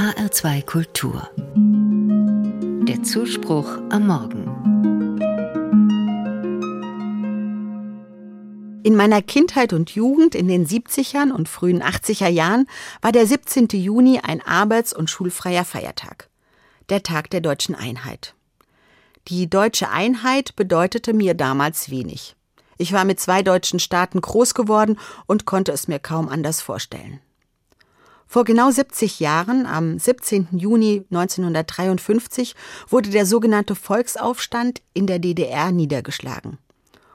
HR2 Kultur. Der Zuspruch am Morgen. In meiner Kindheit und Jugend in den 70ern und frühen 80er Jahren war der 17. Juni ein arbeits- und schulfreier Feiertag. Der Tag der deutschen Einheit. Die deutsche Einheit bedeutete mir damals wenig. Ich war mit zwei deutschen Staaten groß geworden und konnte es mir kaum anders vorstellen. Vor genau 70 Jahren, am 17. Juni 1953, wurde der sogenannte Volksaufstand in der DDR niedergeschlagen.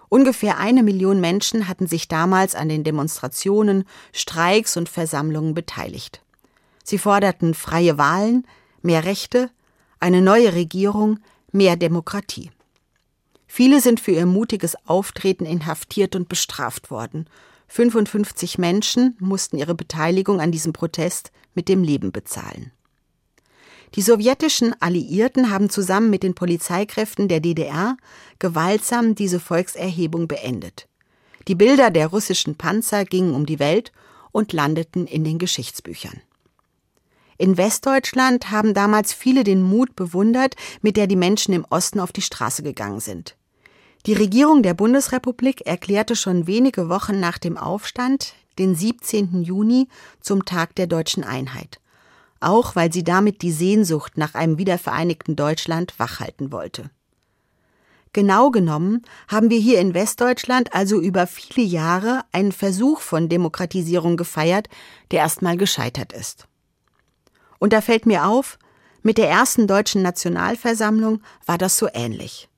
Ungefähr eine Million Menschen hatten sich damals an den Demonstrationen, Streiks und Versammlungen beteiligt. Sie forderten freie Wahlen, mehr Rechte, eine neue Regierung, mehr Demokratie. Viele sind für ihr mutiges Auftreten inhaftiert und bestraft worden. 55 Menschen mussten ihre Beteiligung an diesem Protest mit dem Leben bezahlen. Die sowjetischen Alliierten haben zusammen mit den Polizeikräften der DDR gewaltsam diese Volkserhebung beendet. Die Bilder der russischen Panzer gingen um die Welt und landeten in den Geschichtsbüchern. In Westdeutschland haben damals viele den Mut bewundert, mit der die Menschen im Osten auf die Straße gegangen sind. Die Regierung der Bundesrepublik erklärte schon wenige Wochen nach dem Aufstand den 17. Juni zum Tag der deutschen Einheit, auch weil sie damit die Sehnsucht nach einem wiedervereinigten Deutschland wachhalten wollte. Genau genommen haben wir hier in Westdeutschland also über viele Jahre einen Versuch von Demokratisierung gefeiert, der erstmal gescheitert ist. Und da fällt mir auf, mit der ersten deutschen Nationalversammlung war das so ähnlich.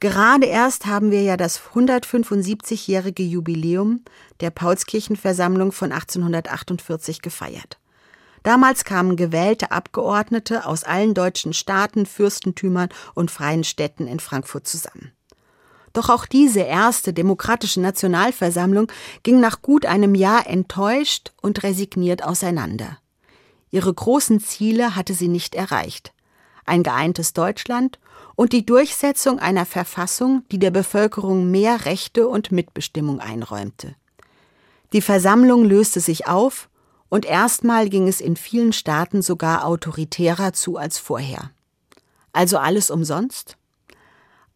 Gerade erst haben wir ja das 175-jährige Jubiläum der Paulskirchenversammlung von 1848 gefeiert. Damals kamen gewählte Abgeordnete aus allen deutschen Staaten, Fürstentümern und freien Städten in Frankfurt zusammen. Doch auch diese erste demokratische Nationalversammlung ging nach gut einem Jahr enttäuscht und resigniert auseinander. Ihre großen Ziele hatte sie nicht erreicht. Ein geeintes Deutschland und die Durchsetzung einer Verfassung, die der Bevölkerung mehr Rechte und Mitbestimmung einräumte. Die Versammlung löste sich auf und erstmal ging es in vielen Staaten sogar autoritärer zu als vorher. Also alles umsonst?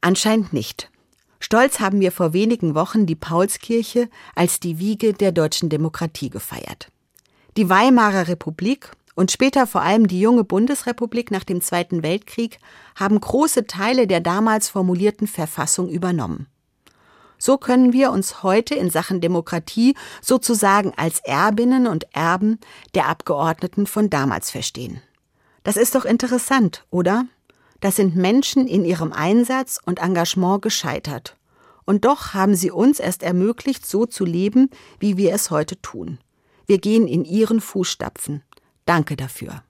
Anscheinend nicht. Stolz haben wir vor wenigen Wochen die Paulskirche als die Wiege der deutschen Demokratie gefeiert. Die Weimarer Republik und später vor allem die junge Bundesrepublik nach dem Zweiten Weltkrieg haben große Teile der damals formulierten Verfassung übernommen. So können wir uns heute in Sachen Demokratie sozusagen als Erbinnen und Erben der Abgeordneten von damals verstehen. Das ist doch interessant, oder? Das sind Menschen in ihrem Einsatz und Engagement gescheitert. Und doch haben sie uns erst ermöglicht, so zu leben, wie wir es heute tun. Wir gehen in ihren Fußstapfen. Danke dafür.